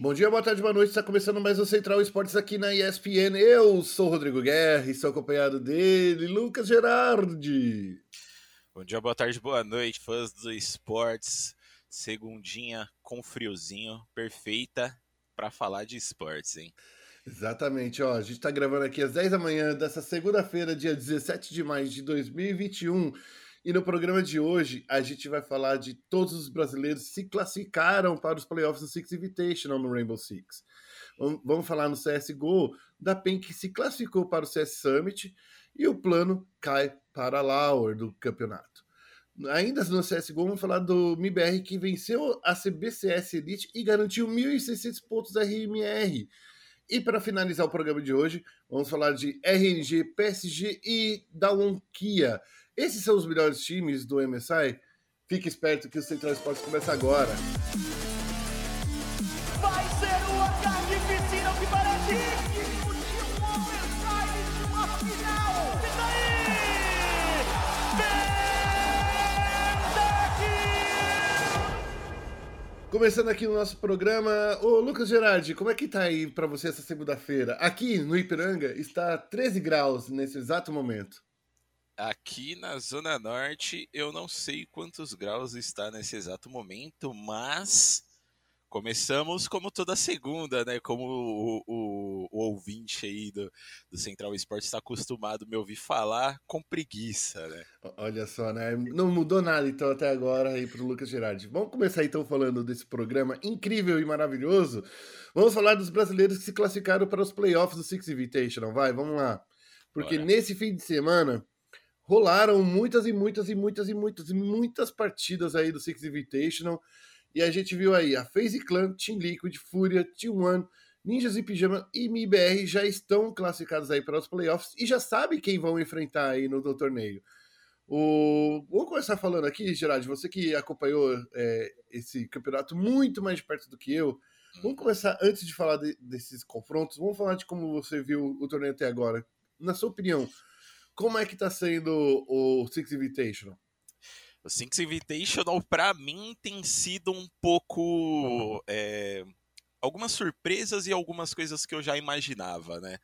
Bom dia, boa tarde, boa noite. Está começando mais o Central Esportes aqui na ESPN. Eu sou o Rodrigo Guerra e estou acompanhado dele, Lucas Gerardi. Bom dia, boa tarde, boa noite, fãs do esportes. Segundinha com friozinho, perfeita para falar de esportes, hein? Exatamente, ó. A gente está gravando aqui às 10 da manhã dessa segunda-feira, dia 17 de maio de 2021. E no programa de hoje a gente vai falar de todos os brasileiros que se classificaram para os playoffs do Six Invitational no Rainbow Six. Vamos falar no CSGO da PEN que se classificou para o CS Summit e o plano cai para a Lauer do campeonato. Ainda no CSGO, vamos falar do MIBR que venceu a CBCS Elite e garantiu 1.600 pontos RMR. E para finalizar o programa de hoje, vamos falar de RNG, PSG e da Kia esses são os melhores times do MSI? Fique esperto que o Central Esportes começa agora. Vai ser uma carnificina que parece digno de um overtime de uma final. E daí? Começando aqui no nosso programa, ô Lucas Gerardi, como é que tá aí para você essa segunda-feira? Aqui no Ipiranga está 13 graus nesse exato momento. Aqui na Zona Norte, eu não sei quantos graus está nesse exato momento, mas começamos como toda segunda, né? Como o, o, o ouvinte aí do, do Central Esporte está acostumado a me ouvir falar com preguiça, né? Olha só, né? Não mudou nada então até agora aí para o Lucas Girardi. Vamos começar então falando desse programa incrível e maravilhoso. Vamos falar dos brasileiros que se classificaram para os playoffs do Six Invitational. Vai, vamos lá. Porque Bora. nesse fim de semana rolaram muitas e muitas e muitas e muitas e muitas partidas aí do Six Invitational. E a gente viu aí a FaZe Clan, Team Liquid, Fúria, Team One, Ninjas e Pijama e MIBR já estão classificados aí para os playoffs e já sabe quem vão enfrentar aí no, torneio. O... Vamos começar falando aqui, Gerard, você que acompanhou é, esse campeonato muito mais de perto do que eu. Vamos começar, antes de falar de, desses confrontos, vamos falar de como você viu o torneio até agora. Na sua opinião, como é que tá sendo o Six Invitational? O Six Invitational, para mim, tem sido um pouco. É, algumas surpresas e algumas coisas que eu já imaginava, né?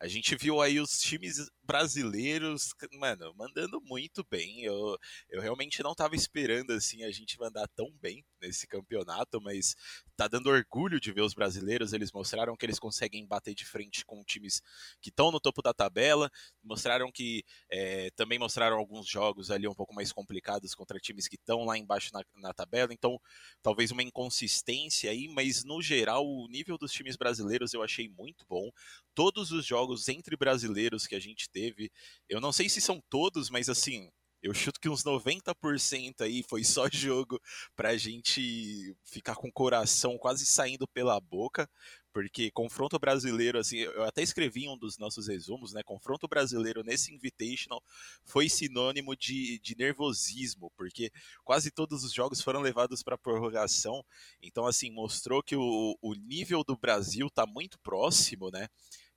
A gente viu aí os times brasileiros, mano, mandando muito bem. Eu, eu realmente não estava esperando assim a gente mandar tão bem nesse campeonato, mas tá dando orgulho de ver os brasileiros. Eles mostraram que eles conseguem bater de frente com times que estão no topo da tabela, mostraram que é, também mostraram alguns jogos ali um pouco mais complicados contra times que estão lá embaixo na, na tabela. Então, talvez uma inconsistência aí, mas no geral o nível dos times brasileiros eu achei muito bom. Todos os jogos entre brasileiros que a gente teve. Eu não sei se são todos, mas assim, eu chuto que uns 90% aí foi só jogo pra gente ficar com o coração quase saindo pela boca, porque confronto brasileiro, assim, eu até escrevi em um dos nossos resumos, né? Confronto brasileiro nesse Invitational foi sinônimo de, de nervosismo, porque quase todos os jogos foram levados para prorrogação, então, assim, mostrou que o, o nível do Brasil tá muito próximo, né?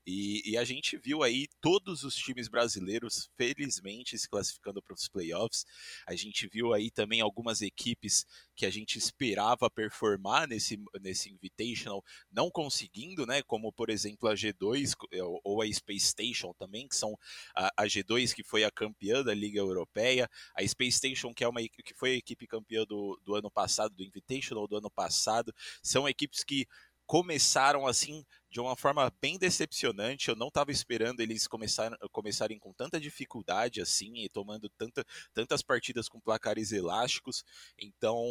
E, e, a gente viu aí todos os times brasileiros, felizmente, se classificando para os playoffs. A gente viu aí também algumas equipes que a gente esperava performar nesse, nesse Invitational, não conseguindo, né? Como, por exemplo, a G2 é, ou a Space Station também, que são a, a G2 que foi a campeã da Liga Europeia, a Space Station que, é uma, que foi a equipe campeã do, do ano passado, do Invitational do ano passado, são equipes que começaram assim de uma forma bem decepcionante. Eu não estava esperando eles começarem, começarem com tanta dificuldade assim e tomando tanta, tantas partidas com placares elásticos. Então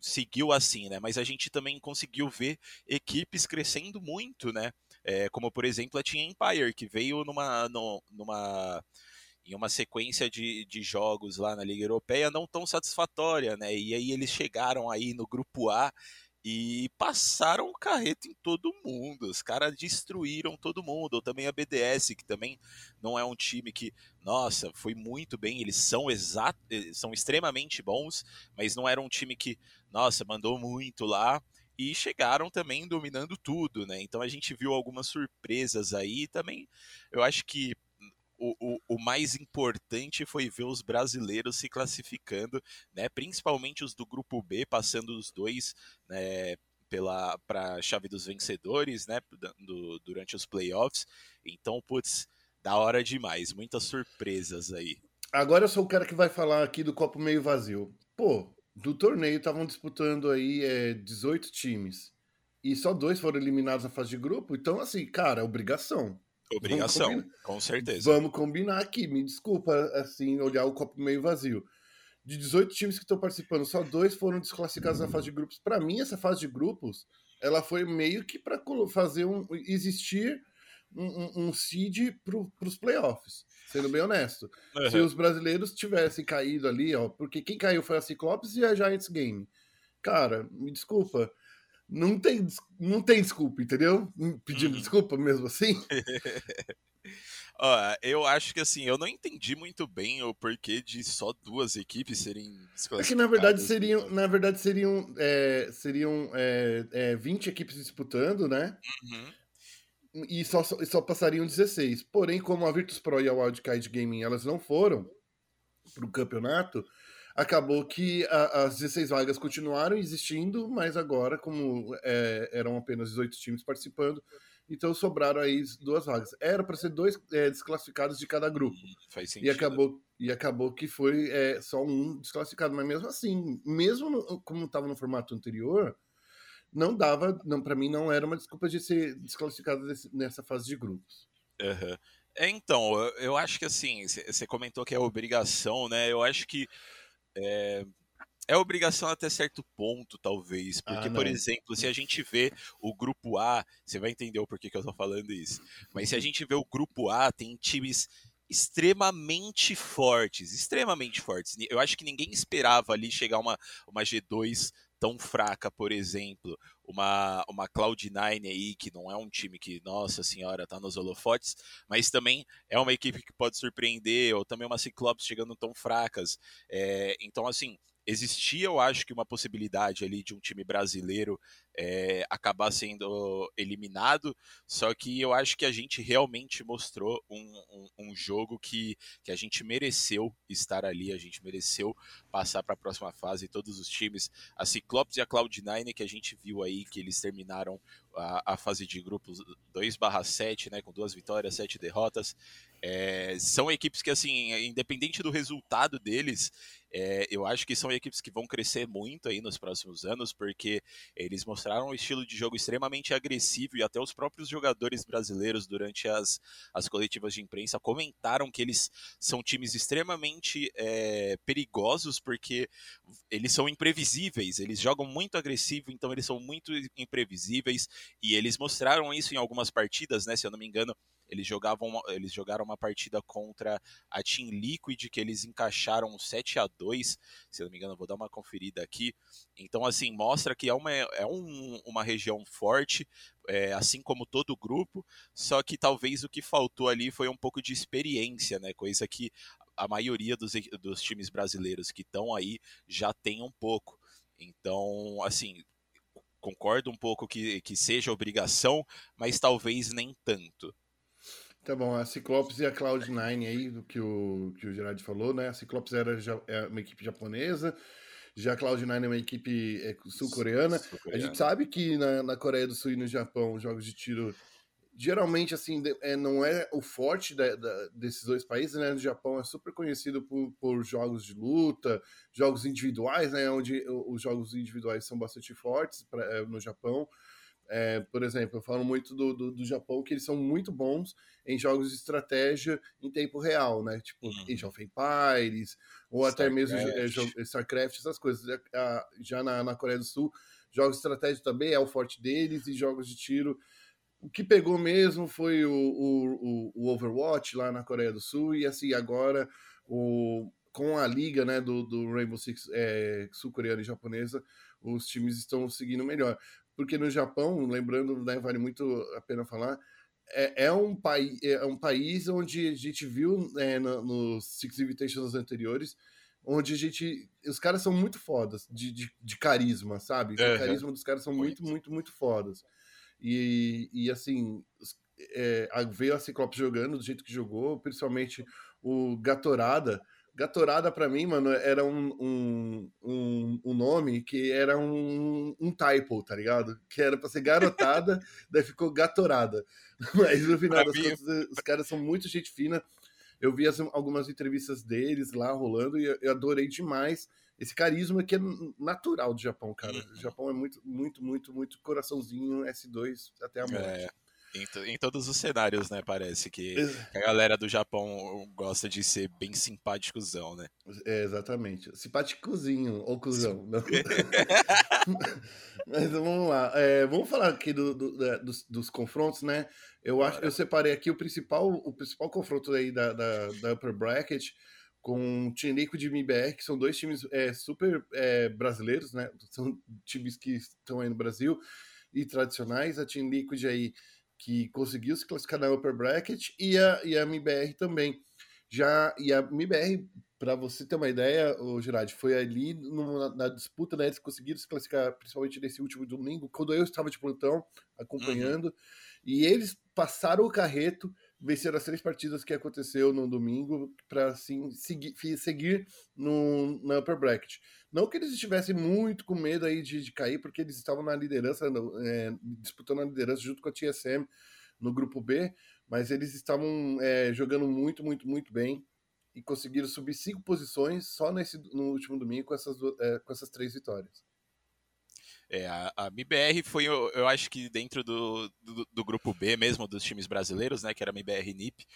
seguiu assim, né? Mas a gente também conseguiu ver equipes crescendo muito, né? É, como por exemplo a Team Empire que veio numa, no, numa em uma sequência de, de jogos lá na Liga Europeia não tão satisfatória, né? E aí eles chegaram aí no grupo A e passaram o carreto em todo mundo. Os caras destruíram todo mundo. Ou também a BDS, que também não é um time que, nossa, foi muito bem. Eles são exato, eh, são extremamente bons, mas não era um time que, nossa, mandou muito lá. E chegaram também dominando tudo, né? Então a gente viu algumas surpresas aí também. Eu acho que o, o, o, mais importante foi ver os brasileiros se classificando, né? Principalmente os do grupo B, passando os dois, né? pela para a chave dos vencedores, né, do, durante os playoffs. Então, putz, da hora demais, muitas surpresas aí. Agora eu sou o cara que vai falar aqui do copo meio vazio. Pô, do torneio estavam disputando aí é, 18 times e só dois foram eliminados na fase de grupo. Então, assim, cara, obrigação. Obrigação, com certeza. Vamos combinar aqui, me desculpa, assim, olhar o copo meio vazio. De 18 times que estão participando, só dois foram desclassificados na fase de grupos. Para mim, essa fase de grupos, ela foi meio que para fazer um existir um, um, um seed para os playoffs, sendo bem honesto. Uhum. Se os brasileiros tivessem caído ali, ó, porque quem caiu foi a Cyclops e a Giants Game. Cara, me desculpa, não tem, não tem desculpa, entendeu? Pedindo uhum. desculpa mesmo assim. Ó, eu acho que assim, eu não entendi muito bem o porquê de só duas equipes serem É que na verdade seriam, na verdade seriam, é, seriam é, é, 20 equipes disputando, né? Uhum. E só, só passariam 16. Porém, como a Virtus Pro e a Wildcard Gaming elas não foram para o campeonato, acabou que a, as 16 vagas continuaram existindo, mas agora, como é, eram apenas 18 times participando, então sobraram aí duas vagas. Era para ser dois é, desclassificados de cada grupo. Faz sentido. E acabou, e acabou que foi é, só um desclassificado. Mas mesmo assim, mesmo no, como estava no formato anterior, não dava, não para mim não era uma desculpa de ser desclassificado desse, nessa fase de grupos. Uhum. É, então, eu, eu acho que assim, você comentou que é obrigação, né? Eu acho que é, é obrigação até certo ponto, talvez. Porque, ah, por exemplo, se a gente vê o grupo A, você vai entender o porquê que eu tô falando isso. Mas se a gente vê o grupo A, tem times extremamente fortes, extremamente fortes. Eu acho que ninguém esperava ali chegar uma, uma G2 tão fraca, por exemplo, uma, uma Cloud9 aí, que não é um time que, nossa senhora, tá nos holofotes, mas também é uma equipe que pode surpreender, ou também uma Cyclops chegando tão fracas. É, então, assim, existia, eu acho que uma possibilidade ali de um time brasileiro é, acabar sendo eliminado, só que eu acho que a gente realmente mostrou um, um, um, jogo que, que a gente mereceu estar ali, a gente mereceu passar para a próxima fase, todos os times, a Cyclops e a Cloud9 que a gente viu aí, que eles terminaram a, a fase de grupos 2/7, né, com duas vitórias, sete derrotas, é, são equipes que, assim, independente do resultado deles, é, eu acho que são equipes que vão crescer muito aí nos próximos anos, porque eles mostraram um estilo de jogo extremamente agressivo e até os próprios jogadores brasileiros, durante as, as coletivas de imprensa, comentaram que eles são times extremamente é, perigosos, porque eles são imprevisíveis, eles jogam muito agressivo, então eles são muito imprevisíveis, e eles mostraram isso em algumas partidas, né? Se eu não me engano, eles jogavam, eles jogaram uma partida contra a Team Liquid que eles encaixaram 7 a 2, se não me engano, vou dar uma conferida aqui. Então assim, mostra que é uma, é um, uma região forte, é, assim como todo o grupo, só que talvez o que faltou ali foi um pouco de experiência, né? Coisa que a maioria dos, dos times brasileiros que estão aí já tem um pouco. Então, assim, concordo um pouco que, que seja obrigação, mas talvez nem tanto. Tá bom, a Cyclops e a Cloud9 aí, do que o, que o Gerard falou, né? A Cyclops era é uma equipe japonesa, já a Cloud9 é uma equipe é, sul-coreana. Sul a gente sabe que na, na Coreia do Sul e no Japão, os jogos de tiro geralmente assim é, não é o forte da, da, desses dois países, né? No Japão é super conhecido por, por jogos de luta, jogos individuais, né? Onde os jogos individuais são bastante fortes pra, é, no Japão. É, por exemplo, eu falo muito do, do, do, Japão que eles são muito bons em jogos de estratégia em tempo real, né? Tipo uhum. Age of Empires, ou Starcraft. até mesmo é, StarCraft, essas coisas. Já na, na Coreia do Sul, jogos de estratégia também é o forte deles, e jogos de tiro. O que pegou mesmo foi o, o, o Overwatch lá na Coreia do Sul, e assim, agora o, com a liga né, do, do Rainbow Six é, sul-coreana e japonesa, os times estão seguindo melhor porque no Japão, lembrando, né, vale muito a pena falar, é, é, um, pai, é um país onde a gente viu né, no, nos Six Invitations anteriores, onde a gente. Os caras são muito fodas de, de, de carisma, sabe? O carisma dos caras são muito, muito, muito, muito fodas. E, e assim, é, veio a Ciclope jogando do jeito que jogou, principalmente o Gatorada Gatorada para mim, mano, era um, um, um, um, nome que era um, um typo, tá ligado? Que era pra ser garotada, daí ficou Gatorada. Mas no final das contas, os caras são muito gente fina. Eu vi as, algumas entrevistas deles lá rolando e eu adorei demais esse carisma que é natural do Japão, cara. Uhum. O Japão é muito, muito, muito, muito coraçãozinho S2 até a morte. É. Em, em, todos os cenários, né? Parece que a galera do Japão gosta de ser bem simpáticozão, né? É, exatamente. Simpáticozinho, ou cuzão. Mas vamos lá. É, vamos falar aqui do, do, dos, dos, confrontos, né? Eu acho eu separei aqui o principal, o principal confronto aí da, da, da Upper Bracket com o Team Liquid e MBR, que são dois times é, super é, brasileiros, né? São times que estão aí no Brasil e tradicionais. A Team Liquid aí que conseguiu se classificar na upper bracket e a, e a MBR também. Já, e a MBR, para você ter uma ideia, o Girardi, foi ali na disputa, né? Eles conseguiram se classificar, principalmente nesse último domingo, quando eu estava de plantão acompanhando, uhum. e eles passaram o carreto, venceram as três partidas que aconteceu no domingo, para assim, seguir, seguir no, na upper bracket. Não que eles estivessem muito com medo aí de, de cair, porque eles estavam na liderança, é, disputando a liderança junto com a TSM no grupo B, mas eles estavam é, jogando muito, muito, muito bem e conseguiram subir cinco posições só nesse, no último domingo com essas, é, com essas três vitórias. É, a, a MBR foi, eu, eu, acho que dentro do, do, do, grupo B mesmo, dos times brasileiros, né, que era a MBR e NIP,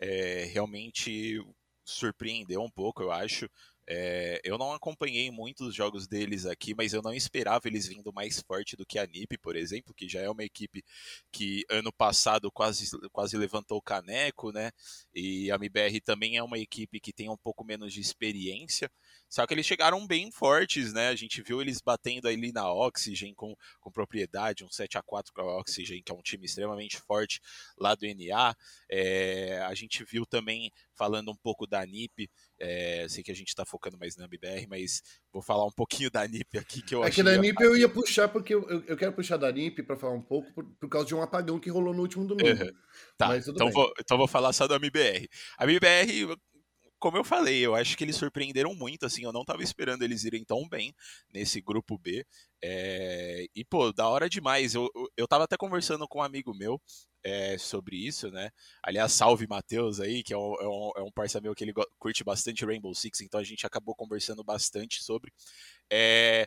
é, realmente surpreendeu um pouco, eu acho. É, eu não acompanhei muitos jogos deles aqui, mas eu não esperava eles vindo mais forte do que a NiP, por exemplo, que já é uma equipe que ano passado quase, quase levantou o caneco, né? E a MBR também é uma equipe que tem um pouco menos de experiência. Só que eles chegaram bem fortes, né? A gente viu eles batendo ali na Oxygen com, com propriedade, um 7 a 4 com a Oxygen, que é um time extremamente forte lá do NA. É, a gente viu também, falando um pouco da NiP, é, sei que a gente está focando mais na MBR, mas vou falar um pouquinho da NiP aqui que eu É que da NiP eu ia puxar, porque eu, eu quero puxar da NiP para falar um pouco por, por, causa de um apagão que rolou no último domingo. Uhum. Tá, então vou, então vou falar só da MBR. A MBR como eu falei, eu acho que eles surpreenderam muito, assim, eu não estava esperando eles irem tão bem nesse grupo B. É... E, pô, da hora demais. Eu, eu tava até conversando com um amigo meu é, sobre isso, né? Aliás, salve Matheus aí, que é um, é um, é um parceiro meu que ele curte bastante Rainbow Six, então a gente acabou conversando bastante sobre. É,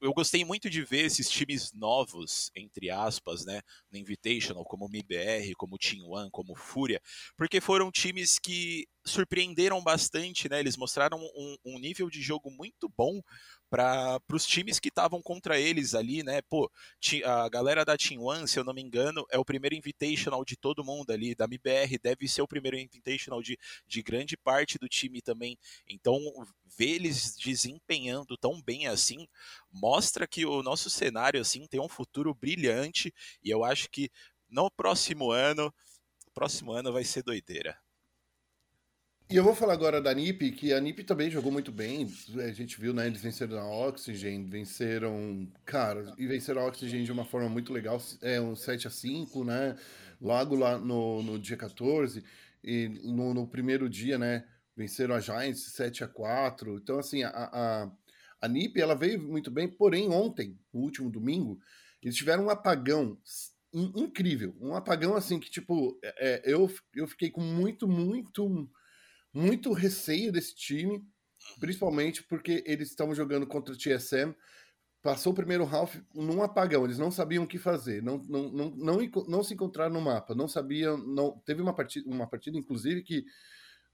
eu gostei muito de ver esses times novos, entre aspas, né, no Invitational, como o MIBR, como o Team One, como Fúria, porque foram times que surpreenderam bastante, né, eles mostraram um, um nível de jogo muito bom para os times que estavam contra eles ali, né? Pô, a galera da Team One, se eu não me engano, é o primeiro Invitational de todo mundo ali, da MBR, deve ser o primeiro Invitational de, de grande parte do time também. Então, ver eles desempenhando tão bem assim, mostra que o nosso cenário assim tem um futuro brilhante e eu acho que no próximo ano, próximo ano vai ser doideira. E eu vou falar agora da NIP, que a NIP também jogou muito bem. A gente viu, né? Eles venceram a Oxygen, venceram. Cara, e venceram a Oxygen de uma forma muito legal. É um 7 a 5 né? Logo lá no, no dia 14. E no, no primeiro dia, né? Venceram a Giants 7 a 4 Então, assim, a, a, a NIP ela veio muito bem, porém, ontem, no último domingo, eles tiveram um apagão incrível. Um apagão assim que, tipo, é, eu, eu fiquei com muito, muito muito receio desse time, principalmente porque eles estavam jogando contra o TSM. Passou o primeiro half num apagão, eles não sabiam o que fazer, não, não, não, não, não se encontraram no mapa, não sabiam. Não, teve uma partida, uma partida, inclusive, que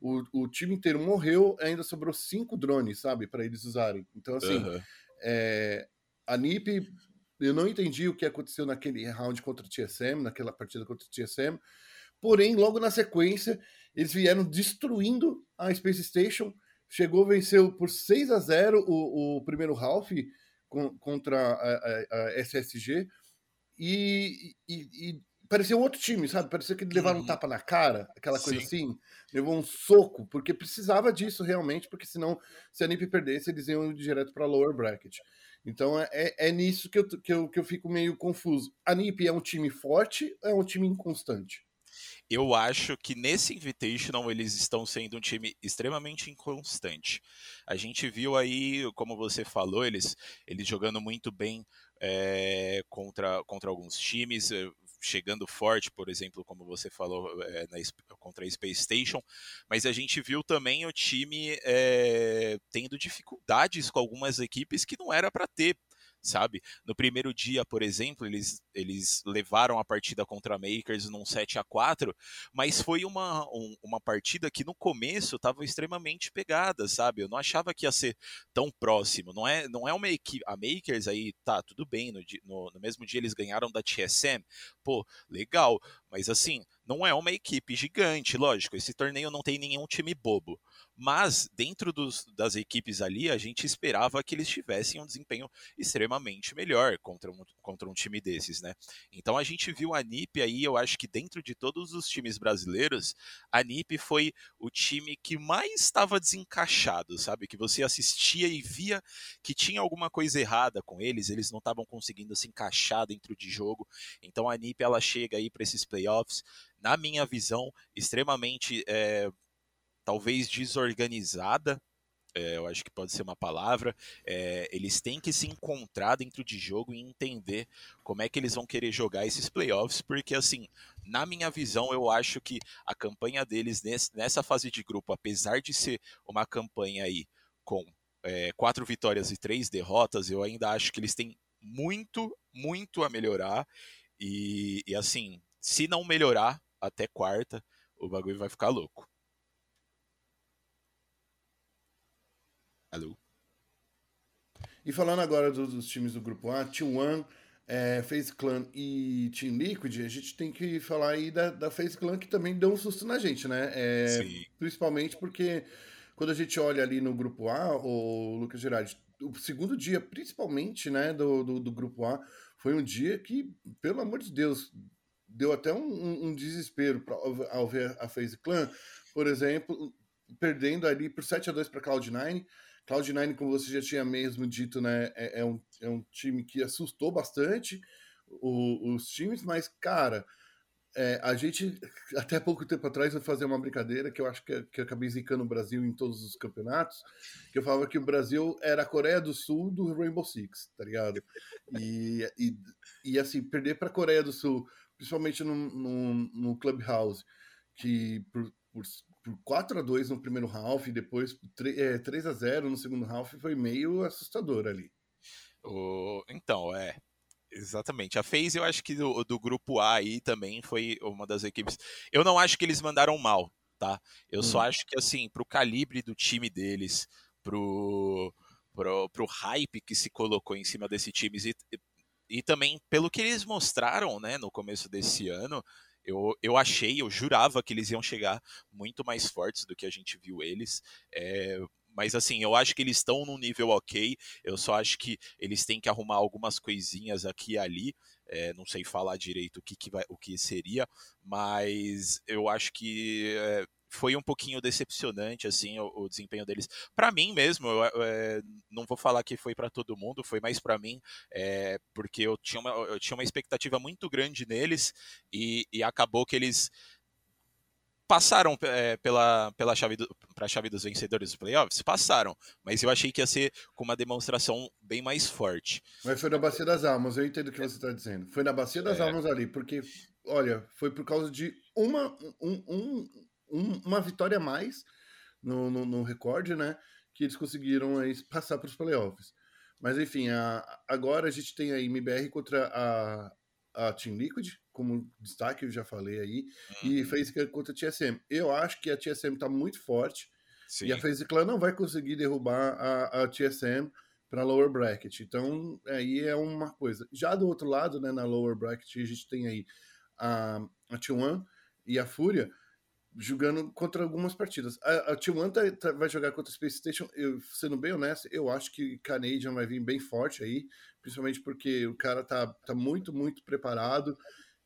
o, o time inteiro morreu, ainda sobrou cinco drones, sabe, para eles usarem. Então, assim, uhum. é, a NiP, eu não entendi o que aconteceu naquele round contra o TSM, naquela partida contra o TSM, porém, logo na sequência, eles vieram destruindo a Space Station. Chegou, venceu por 6 a 0 o, o primeiro half com, contra a, a, a SSG. E, e, e, parecia um outro time, sabe? Parecia que levaram um uhum. tapa na cara, aquela coisa Sim. assim. Levou um soco, porque precisava disso realmente, porque senão, se a NIP perdesse, eles iam direto para lower bracket. Então é, é, é nisso que eu, que, eu, que eu fico meio confuso. A NIP é um time forte ou é um time inconstante? Eu acho que nesse Invitational eles estão sendo um time extremamente inconstante. A gente viu aí, como você falou, eles, eles jogando muito bem é, contra, contra alguns times, eh, chegando forte, por exemplo, como você falou, é, na, contra a Space Station, mas a gente viu também o time é, tendo dificuldades com algumas equipes que não era para ter sabe? No primeiro dia, por exemplo, eles, eles levaram a partida contra a Makers num 7 a 4 mas foi uma, um, uma partida que no começo estava extremamente pegada, sabe? Eu não achava que ia ser tão próximo. Não é, não é uma equipe. A Makers aí, tá, tudo bem, no, no, no mesmo dia eles ganharam da TSM, pô, legal, mas assim, não é uma equipe gigante, lógico. Esse torneio não tem nenhum time bobo. Mas, dentro dos, das equipes ali, a gente esperava que eles tivessem um desempenho extremamente melhor contra um, contra um time desses, né? Então a gente viu a NIP aí, eu acho que dentro de todos os times brasileiros, a NIP foi o time que mais estava desencaixado, sabe? Que você assistia e via que tinha alguma coisa errada com eles, eles não estavam conseguindo se encaixar dentro de jogo. Então a NIP ela chega aí para esses playoffs, na minha visão, extremamente. É, talvez desorganizada, é, eu acho que pode ser uma palavra. É, eles têm que se encontrar dentro de jogo e entender como é que eles vão querer jogar esses playoffs, porque assim, na minha visão, eu acho que a campanha deles nesse, nessa fase de grupo, apesar de ser uma campanha aí com é, quatro vitórias e três derrotas, eu ainda acho que eles têm muito, muito a melhorar. E, e assim, se não melhorar até quarta, o bagulho vai ficar louco. Alô? E falando agora dos, dos times do grupo A, T1, é, Face Clan e Team Liquid, a gente tem que falar aí da, da Face Clan que também deu um susto na gente, né? É, principalmente porque quando a gente olha ali no grupo A, o Lucas Gerardi, o segundo dia, principalmente, né, do, do, do, grupo A, foi um dia que, pelo amor de Deus, deu até um, um, desespero pra, ao ver a FaZe Clan, por exemplo, perdendo ali por 7 a 2 para Cloud9, Cloud9, como você já tinha mesmo dito, né, é, é, um, é um time que assustou bastante o, os times, mas, cara, é, a gente, até pouco tempo atrás, eu fazer uma brincadeira que eu acho que, que eu acabei zicando o Brasil em todos os campeonatos, que eu falava que o Brasil era a Coreia do Sul do Rainbow Six, tá ligado? E, e, e assim, perder para a Coreia do Sul, principalmente no, no, no Clubhouse, que por, por por 4 a 2 no primeiro half e depois 3, é, 3 a 0 no segundo half foi meio assustador ali. O... Então, é. Exatamente. A FaZe, eu acho que do, do grupo A aí também foi uma das equipes. Eu não acho que eles mandaram mal, tá? Eu hum. só acho que, assim, pro calibre do time deles, pro, pro, pro hype que se colocou em cima desse time e, e também pelo que eles mostraram, né, no começo desse ano, eu, eu achei, eu jurava que eles iam chegar muito mais fortes do que a gente viu eles. É, mas assim, eu acho que eles estão num nível ok. Eu só acho que eles têm que arrumar algumas coisinhas aqui e ali. É, não sei falar direito o que, que vai, o que seria, mas eu acho que é, foi um pouquinho decepcionante assim o, o desempenho deles. Para mim mesmo, eu, eu, é, não vou falar que foi para todo mundo, foi mais para mim, é, porque eu tinha, uma, eu tinha uma expectativa muito grande neles e, e acabou que eles passaram é, pela, pela chave para a chave dos vencedores dos playoffs? Passaram, mas eu achei que ia ser com uma demonstração bem mais forte. Mas foi na Bacia das Almas, eu entendo o que você está dizendo. Foi na Bacia das é. Almas ali, porque, olha, foi por causa de uma, um, um, um, uma vitória a mais no, no, no, recorde, né? Que eles conseguiram aí, passar para os playoffs. Mas enfim, a, agora a gente tem a MBR contra a, a Team Liquid, como destaque, eu já falei aí, uhum. e fez contra a TSM. Eu acho que a TSM está muito forte Sim. e a FaZe Clan não vai conseguir derrubar a, a TSM para lower bracket. Então, aí é uma coisa. Já do outro lado, né, na lower bracket, a gente tem aí a, a T1 e a Fúria jogando contra algumas partidas. A, a T1 tá, tá, vai jogar contra a Space Station, eu, sendo bem honesto, eu acho que Canadian vai vir bem forte aí, principalmente porque o cara tá, tá muito, muito preparado.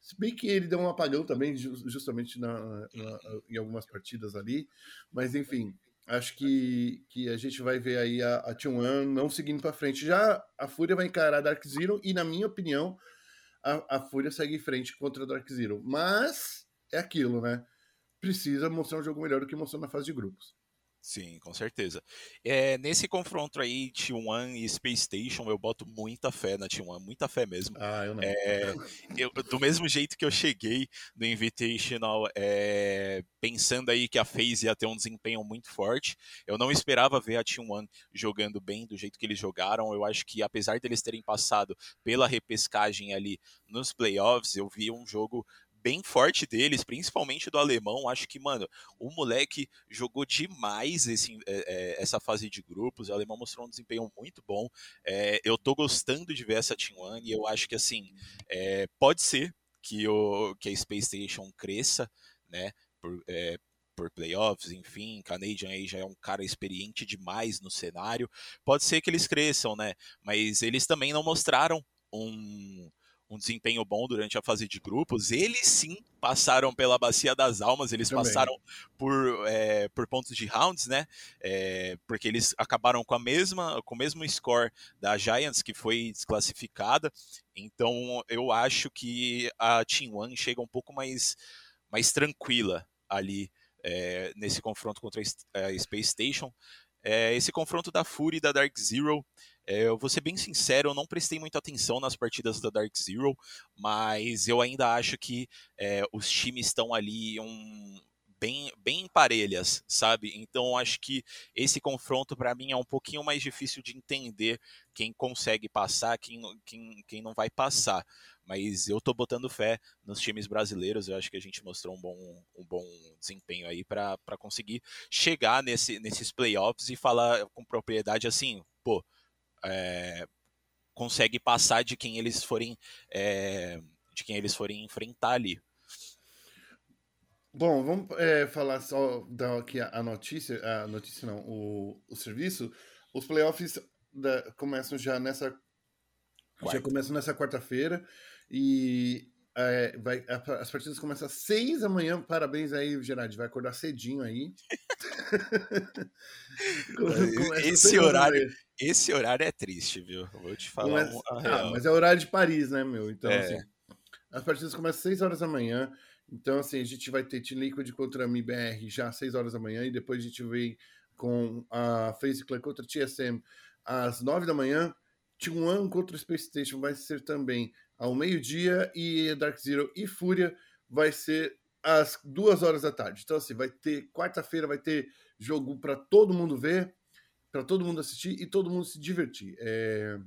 Se bem que ele deu um apagão também, justamente na, na, em algumas partidas ali, mas enfim, acho que, que a gente vai ver aí a, a T1 não seguindo para frente. Já a Fúria vai encarar a Dark Zero e, na minha opinião, a, a Fúria segue em frente contra a Dark Zero. Mas é aquilo, né? Precisa mostrar um jogo melhor do que mostrou na fase de grupos. Sim, com certeza. É, nesse confronto aí, T1 e Space Station, eu boto muita fé na T1, muita fé mesmo. Ah, eu não. É, eu, do mesmo jeito que eu cheguei no Invitational, é, pensando aí que a FaZe ia ter um desempenho muito forte, eu não esperava ver a T1 jogando bem do jeito que eles jogaram. Eu acho que apesar deles terem passado pela repescagem ali nos playoffs, eu vi um jogo bem forte deles, principalmente do alemão. Acho que, mano, o moleque jogou demais esse, é, é, essa fase de grupos. O alemão mostrou um desempenho muito bom. É, eu tô gostando de ver essa Team One e eu acho que, assim, é, pode ser que, o, que a Space Station cresça, né? Por, é, por playoffs, enfim, Canadian aí já é um cara experiente demais no cenário. Pode ser que eles cresçam, né? Mas eles também não mostraram um, um desempenho bom durante a fase de grupos. Eles sim passaram pela bacia das almas, eles Também. passaram por, é, por pontos de rounds, né? É, porque eles acabaram com a mesma, com o mesmo score da Giants que foi desclassificada. Então eu acho que a Team One chega um pouco mais, mais tranquila ali é, nesse confronto contra a Space Station. É, esse confronto da Fury e da Dark Zero é, eu vou ser bem sincero, eu não prestei muita atenção nas partidas da Dark Zero, mas eu ainda acho que é, os times estão ali um, bem, bem parelhas, sabe? Então acho que esse confronto para mim é um pouquinho mais difícil de entender quem consegue passar, quem, quem, quem não vai passar. Mas eu tô botando fé nos times brasileiros, eu acho que a gente mostrou um bom, um bom desempenho aí para conseguir chegar nesse, nesses playoffs e falar com propriedade assim, pô, é, consegue passar de quem eles forem é, de quem eles forem enfrentar ali. Bom, vamos é, falar só dar aqui a, notícia, a notícia não, o, o serviço. Os playoffs da, começam já nessa Quarta. já começam nessa quarta-feira e é, vai, as partidas começam às seis da manhã. Parabéns aí, Gerard. Vai acordar cedinho aí. esse horário, esse horário é triste, viu? vou te falar. Mas, ah, mas é horário de Paris, né, meu? Então, é. assim, as partidas começam às 6 horas da manhã. Então, assim, a gente vai ter Team Liquid contra a MIBR já às 6 horas da manhã. E depois a gente vem com a FaZe contra a TSM às 9 da manhã. Team One contra o Space Station vai ser também ao meio-dia. E Dark Zero e Fúria vai ser às 2 horas da tarde. Então, assim, vai ter quarta-feira, vai ter jogo para todo mundo ver para todo mundo assistir e todo mundo se divertir. É...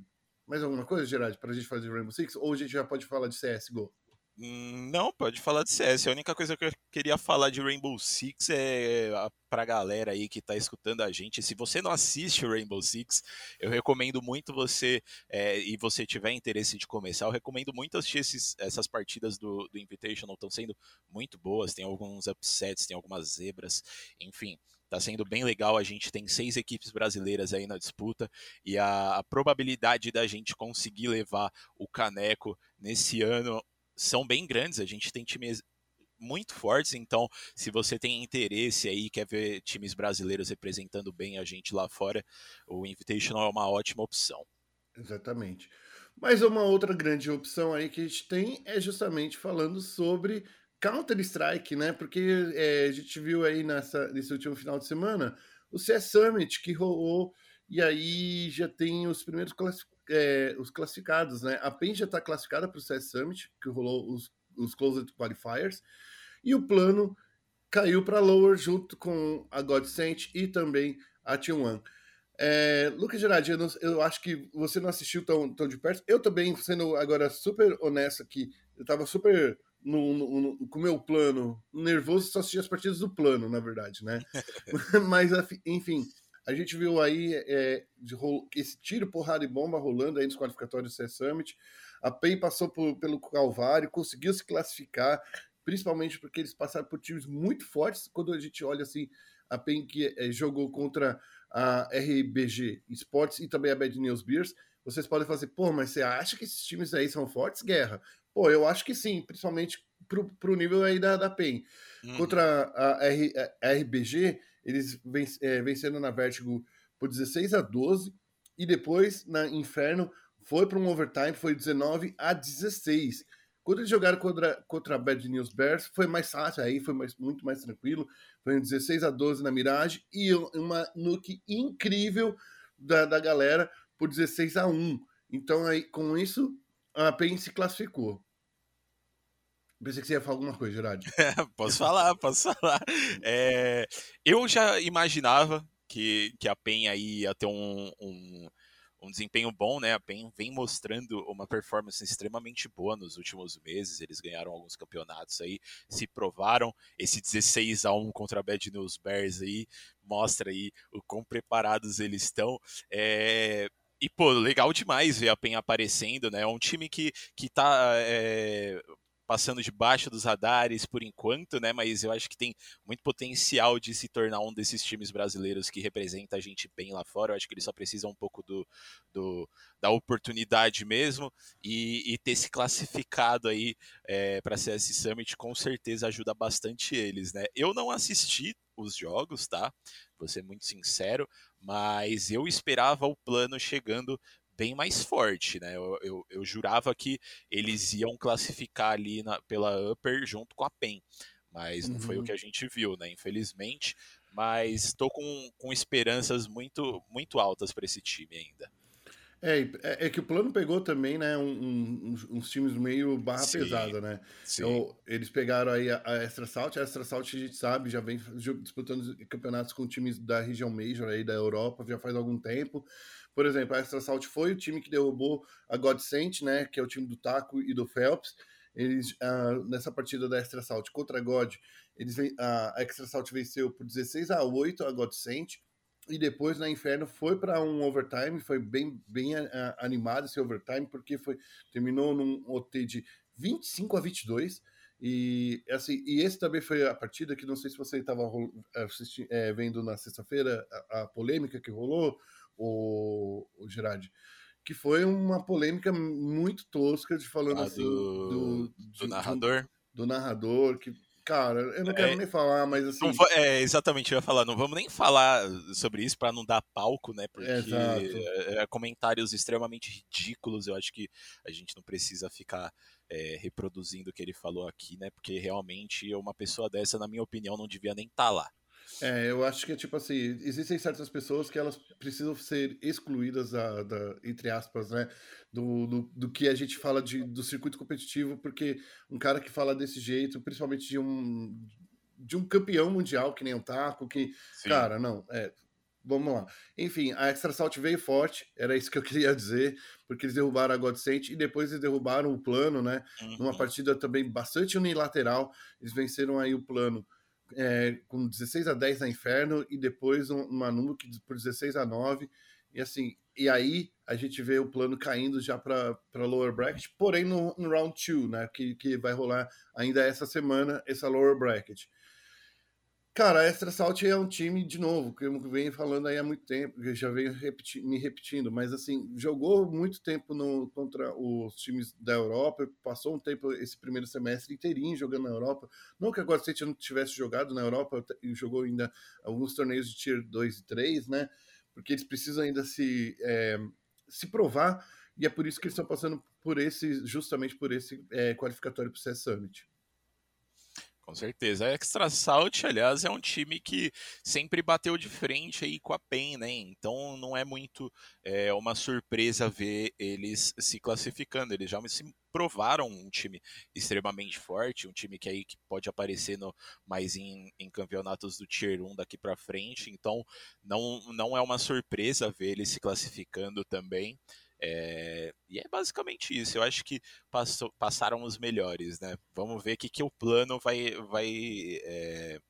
Mais alguma coisa, Gerard, para a gente fazer Rainbow Six? Ou a gente já pode falar de CSGO? Não, pode falar de CS. A única coisa que eu queria falar de Rainbow Six é pra galera aí que tá escutando a gente. Se você não assiste Rainbow Six, eu recomendo muito você, é, e você tiver interesse de começar, eu recomendo muito assistir esses, essas partidas do, do Invitational. Estão sendo muito boas, tem alguns upsets, tem algumas zebras, enfim. Tá sendo bem legal. A gente tem seis equipes brasileiras aí na disputa e a, a probabilidade da gente conseguir levar o caneco nesse ano são bem grandes. A gente tem times muito fortes, então se você tem interesse aí, quer ver times brasileiros representando bem a gente lá fora, o Invitational é uma ótima opção. Exatamente. Mas uma outra grande opção aí que a gente tem é justamente falando sobre Counter-Strike, né? Porque é, a gente viu aí nessa, nesse último final de semana o CS Summit que rolou e aí já tem os primeiros é, os classificados, né? A PEN já está classificada para o CS Summit, que rolou os, os Closed Qualifiers, e o plano caiu para Lower junto com a Godsent e também a T1. É, Lucas Gerardi, eu, eu, acho que você não assistiu tão, tão de perto. Eu também, sendo agora super honesto aqui, eu estava super no, no, no, com o meu plano nervoso, só assisti as partidas do plano, na verdade, né? Mas, enfim, a gente viu aí é, esse tiro, porrada e bomba rolando aí nos qualificatórios do CS Summit. A PEN passou por, pelo Calvário, conseguiu se classificar, principalmente porque eles passaram por times muito fortes. Quando a gente olha assim, a PEN que é, jogou contra a RBG Sports e também a Bad News Beers, vocês podem fazer, pô, mas você acha que esses times aí são fortes, Guerra? Pô, eu acho que sim, principalmente pro, pro nível aí da, da PEN. Uhum. Contra a, R, a RBG, eles é, venceram na Vertigo por 16 a 12 e depois na Inferno foi para um overtime, foi 19 a 16. Quando eles jogaram contra, contra a Bad News Bears, foi mais fácil, aí foi mais, muito mais tranquilo. Foi um 16 a 12 na Mirage e uma nuke incrível da, da galera por 16 a 1. Então, aí, com isso, a PEN se classificou. Pensei que você ia falar alguma coisa, Gerard. posso falar, posso falar. É, eu já imaginava que, que a PEN ia ter um, um, um, desempenho bom, né? A PEN vem mostrando uma performance extremamente boa nos últimos meses. Eles ganharam alguns campeonatos aí, se provaram. Esse 16 a 1 contra a Bad News Bears aí mostra aí o quão preparados eles estão. É, e, pô, legal demais ver a PEN aparecendo, né? É um time que, que tá é, passando debaixo dos radares por enquanto, né? Mas eu acho que tem muito potencial de se tornar um desses times brasileiros que representa a gente bem lá fora. Eu acho que eles só precisam um pouco do, do da oportunidade mesmo e, e, ter se classificado aí é, para CS Summit com certeza ajuda bastante eles, né? Eu não assisti os jogos, tá? Vou ser muito sincero, mas eu esperava o plano chegando bem mais forte, né? Eu, eu, eu jurava que eles iam classificar ali na, pela Upper junto com a PEN, mas não uhum. foi o uhum. que a gente viu, né? Infelizmente, mas estou com, com esperanças muito, muito altas para esse time ainda. É, é, é, que o plano pegou também, né, um, um, uns times meio barra sim, pesada, né? Então, eles pegaram aí a, a Extra Salt, a Extra Salt a gente sabe, já vem disputando campeonatos com times da região Major aí da Europa já faz algum tempo. Por exemplo, a Extra Salt foi o time que derrubou a Godsent, né, que é o time do Taco e do Phelps. Eles, uh, nessa partida da Extra Salt contra a God, eles, a Extra Salt venceu por 16 a 8 a Godsent. E depois na Inferno foi para um overtime, foi bem, bem animado esse overtime, porque foi terminou num OT de 25 a 22. E, assim, e esse também foi a partida que não sei se você estava é, vendo na sexta-feira a, a, polêmica que rolou, o, o Gerard, que foi uma polêmica muito tosca de falando ah, assim do, do, do narrador. Do, do, narrador, que, cara, eu não quero é, nem falar, mas assim. é, exatamente, eu ia falar, não vamos nem falar sobre isso para não dar palco, né? Porque é, é, comentários extremamente ridículos, eu acho que a gente não precisa ficar. É, reproduzindo o que ele falou aqui, né? Porque realmente uma pessoa dessa, na minha opinião, não devia nem estar tá lá. É, eu acho que é tipo assim, existem certas pessoas que elas precisam ser excluídas da, da entre aspas, né, do, do, do, que a gente fala de, do circuito competitivo, porque um cara que fala desse jeito, principalmente de um de um campeão mundial que nem o Taco, que, Sim. cara, não, é, vamos lá. Enfim, a Extra Salt veio forte, era isso que eu queria dizer, porque eles derrubaram a Godsent e depois eles derrubaram o plano, né? Uhum. Numa partida também bastante unilateral, eles venceram aí o plano é, com 16 a 10 na Inferno e depois um, uma Nuke por 16 a 9. E assim, e aí a gente vê o plano caindo já para lower bracket, porém no, no round 2, né? Que, que vai rolar ainda essa semana, essa lower bracket. Cara, a Extra Salt é um time, de novo, que eu venho falando aí há muito tempo, que já venho repeti me repetindo, mas assim, jogou muito tempo no, contra os times da Europa, passou um tempo esse primeiro semestre inteirinho jogando na Europa. Não que agora State não tivesse jogado na Europa, jogou ainda alguns torneios de Tier 2 e 3, né? Porque eles precisam ainda se, é, se provar, e é por isso que eles estão passando por esse, justamente por esse é, qualificatório para o CS Summit. Com certeza. A Extra Salt, aliás, é um time que sempre bateu de frente aí com a PEN, né? Então não é muito é, uma surpresa ver eles se classificando. Eles já se provaram um time extremamente forte, um time que aí que pode aparecer no, mais em, em campeonatos do Tier 1 daqui para frente. Então não, não é uma surpresa ver eles se classificando também. É, e é basicamente isso. Eu acho que passou, passaram os melhores, né? Vamos ver o que, que o plano vai, vai, é,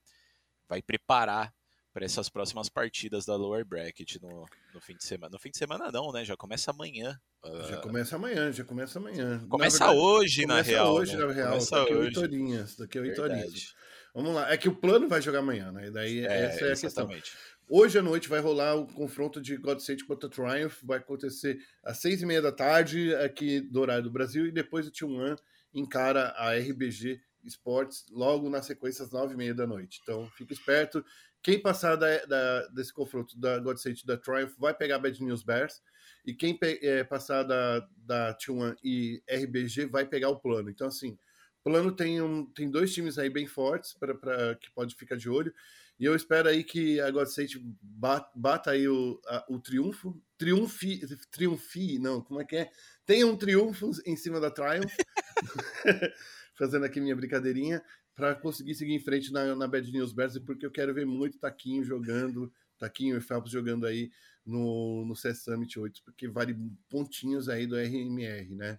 vai preparar para essas próximas partidas da lower bracket no, no fim de semana. No fim de semana não, né? Já começa amanhã. Já começa amanhã, já começa amanhã. Começa na verdade, hoje, começa na real. hoje, né? na real. Começa daqui hoje. 8 horinhas. Daqui a 8 horinhas. Vamos lá. É que o plano vai jogar amanhã, né? E daí é, essa é a exatamente. questão. Hoje à noite vai rolar o confronto de God contra Triumph. Vai acontecer às seis e meia da tarde aqui do horário do Brasil. E depois o T1 encara a RBG Sports logo na sequência às nove e meia da noite. Então, fica esperto. Quem passar da, da, desse confronto da God State da Triumph vai pegar Bad News Bears. E quem é, passar da, da T1 e RBG vai pegar o plano. Então, assim, plano tem, um, tem dois times aí bem fortes para que pode ficar de olho. E eu espero aí que a God State bata, bata aí o, a, o triunfo. Triunfi, triunfi, não, como é que é? Tenha um triunfo em cima da Triumph. Fazendo aqui minha brincadeirinha para conseguir seguir em frente na, na Bad News Bears, porque eu quero ver muito Taquinho jogando, Taquinho e Phelps jogando aí no, no CS Summit 8, porque vale pontinhos aí do RMR, né?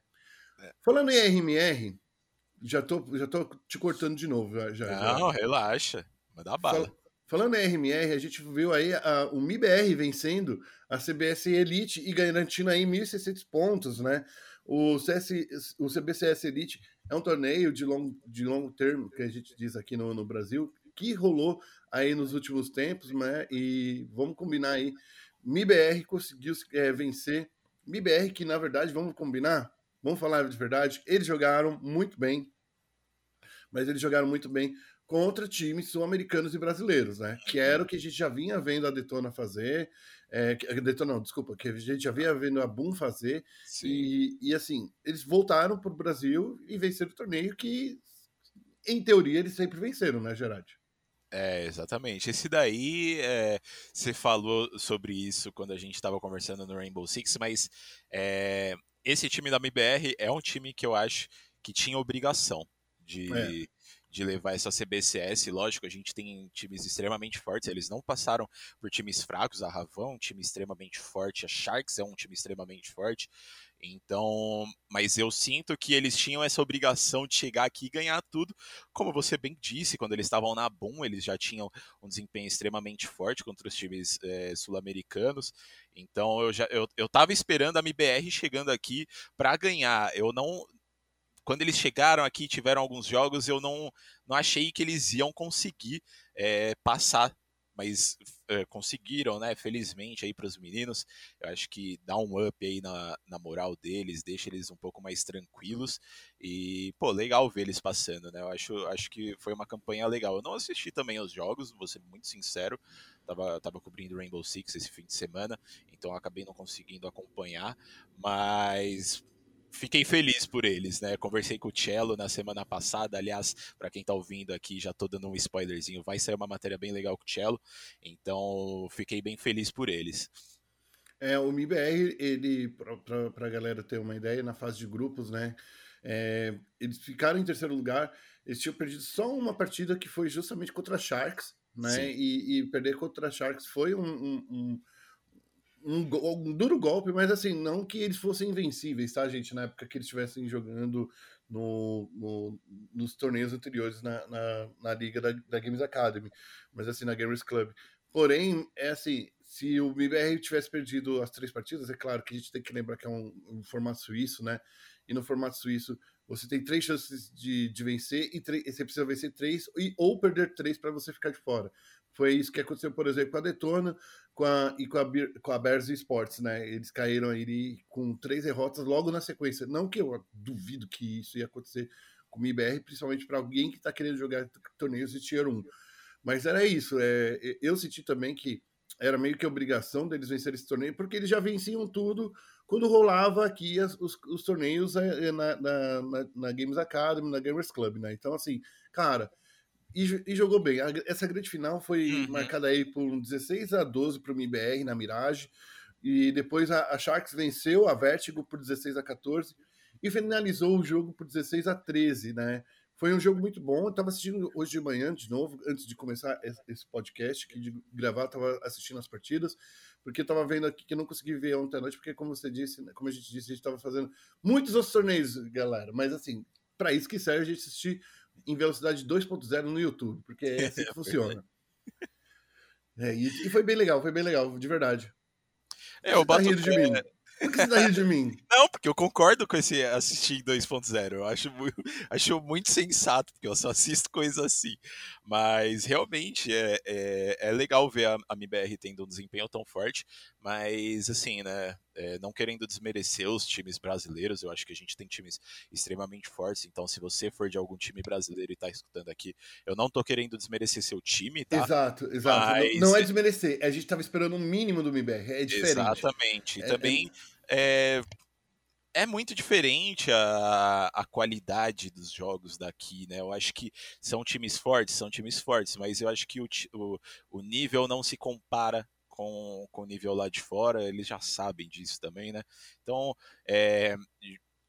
É. Falando em RMR, já tô, já tô te cortando de novo. Já, Não, já. relaxa. Vai dar bala. Fal, falando em RMR, a gente viu aí a, o MIBR vencendo a CBS Elite e garantindo aí 1.600 pontos, né? O, CS, o CBCS Elite é um torneio de long, de long term, que a gente diz aqui no, no Brasil, que rolou aí nos últimos tempos, né? E vamos combinar aí. MIBR conseguiu é, vencer. MIBR, que na verdade, vamos combinar, vamos falar de verdade, eles jogaram muito bem, mas eles jogaram muito bem contra times sul-americanos e brasileiros, né? Que era o que a gente já vinha vendo a Detona fazer. É, Detona, não, desculpa, que a gente já vinha vendo a Boom fazer. E, e, assim, eles voltaram para o Brasil e venceram o torneio que, em teoria, eles sempre venceram, né, Gerard? É, exatamente. Esse daí, é, você falou sobre isso quando a gente estava conversando no Rainbow Six, mas é, esse time da MBR é um time que eu acho que tinha obrigação de, é de levar essa CBCS. Lógico, a gente tem times extremamente fortes, eles não passaram por times fracos. A Ravão é um time extremamente forte, a Sharks é um time extremamente forte. Então, mas eu sinto que eles tinham essa obrigação de chegar aqui e ganhar tudo. Como você bem disse, quando eles estavam na Boom, eles já tinham um desempenho extremamente forte contra os times é, sul-americanos. Então, eu já eu, eu tava esperando a MBR chegando aqui para ganhar. Eu não quando eles chegaram aqui tiveram alguns jogos, eu não, não achei que eles iam conseguir é, passar, mas é, conseguiram, né? Felizmente aí para os meninos, eu acho que dá um up aí na, na moral deles, deixa eles um pouco mais tranquilos e pô, legal ver eles passando, né? Eu acho, acho que foi uma campanha legal. Eu não assisti também aos jogos, vou ser muito sincero, tava, tava cobrindo Rainbow Six esse fim de semana, então acabei não conseguindo acompanhar, mas fiquei feliz por eles, né? Conversei com o Cello na semana passada, aliás, para quem tá ouvindo aqui, já tô dando um spoilerzinho, vai sair uma matéria bem legal com o Cello, então fiquei bem feliz por eles. É, o MIBR, ele, pra, pra galera ter uma ideia, na fase de grupos, né? É, eles ficaram em terceiro lugar, eles tinham perdido só uma partida que foi justamente contra a Sharks, né? E, e, perder contra a Sharks foi um, um, um um, um, duro golpe, mas assim, não que eles fossem invencíveis, tá, gente? Na época que eles estivessem jogando no, no, nos torneios anteriores na, na, na liga da, da, Games Academy, mas assim, na Gamers Club. Porém, é assim, se o MBR tivesse perdido as três partidas, é claro que a gente tem que lembrar que é um, um formato suíço, né? E no formato suíço, você tem três chances de, de vencer e você precisa vencer três e, ou perder três para você ficar de fora. Foi isso que aconteceu, por exemplo, com a Detona com a, e com a, com a Bears Sports, né? Eles caíram aí com três derrotas logo na sequência. Não que eu duvido que isso ia acontecer com o IBR, principalmente para alguém que está querendo jogar torneios de Tier 1. Mas era isso. É, eu senti também que era meio que obrigação deles vencer esse torneio, porque eles já venciam tudo quando rolava aqui as, os, os, torneios é, na, na, na, na Games Academy, na Gamers Club, né? Então, assim, cara e, e, jogou bem. Essa grande final foi uhum. marcada aí por um 16 a 12 para o MBR na Mirage. E depois a, a, Sharks venceu a Vertigo por 16 a 14 e finalizou o jogo por 16 a 13, né? Foi um jogo muito bom. Eu estava assistindo hoje de manhã, de novo, antes de começar esse podcast, que de gravar, estava assistindo as partidas, porque eu estava vendo aqui que eu não consegui ver ontem à noite, porque, como você disse, né, como a gente disse, a gente estava fazendo muitos outros torneios, galera. Mas, assim, para isso que serve a gente assistir em velocidade 2.0 no YouTube, porque é assim que funciona. É, e, e, foi bem legal, foi bem legal, de verdade. É, Você o tá Batucada, de mim. Por que você tá rindo de mim? Não, porque eu concordo com esse assistir 2.0. Eu acho muito, acho muito sensato, porque eu só assisto coisas assim. Mas realmente é, é, é legal ver a, a MBR tendo um desempenho tão forte. Mas assim, né? É, não querendo desmerecer os times brasileiros, eu acho que a gente tem times extremamente fortes. Então, se você for de algum time brasileiro e tá escutando aqui, eu não tô querendo desmerecer seu time, tá? Exato, exato. Mas... Não, não, é desmerecer, a gente tava esperando um mínimo do MBR, é diferente. Exatamente. E é, também. É... é muito diferente a, a qualidade dos jogos daqui, né? Eu acho que são times fortes, são times fortes, mas eu acho que o, o, o nível não se compara com, com o nível lá de fora, eles já sabem disso também, né? Então, é,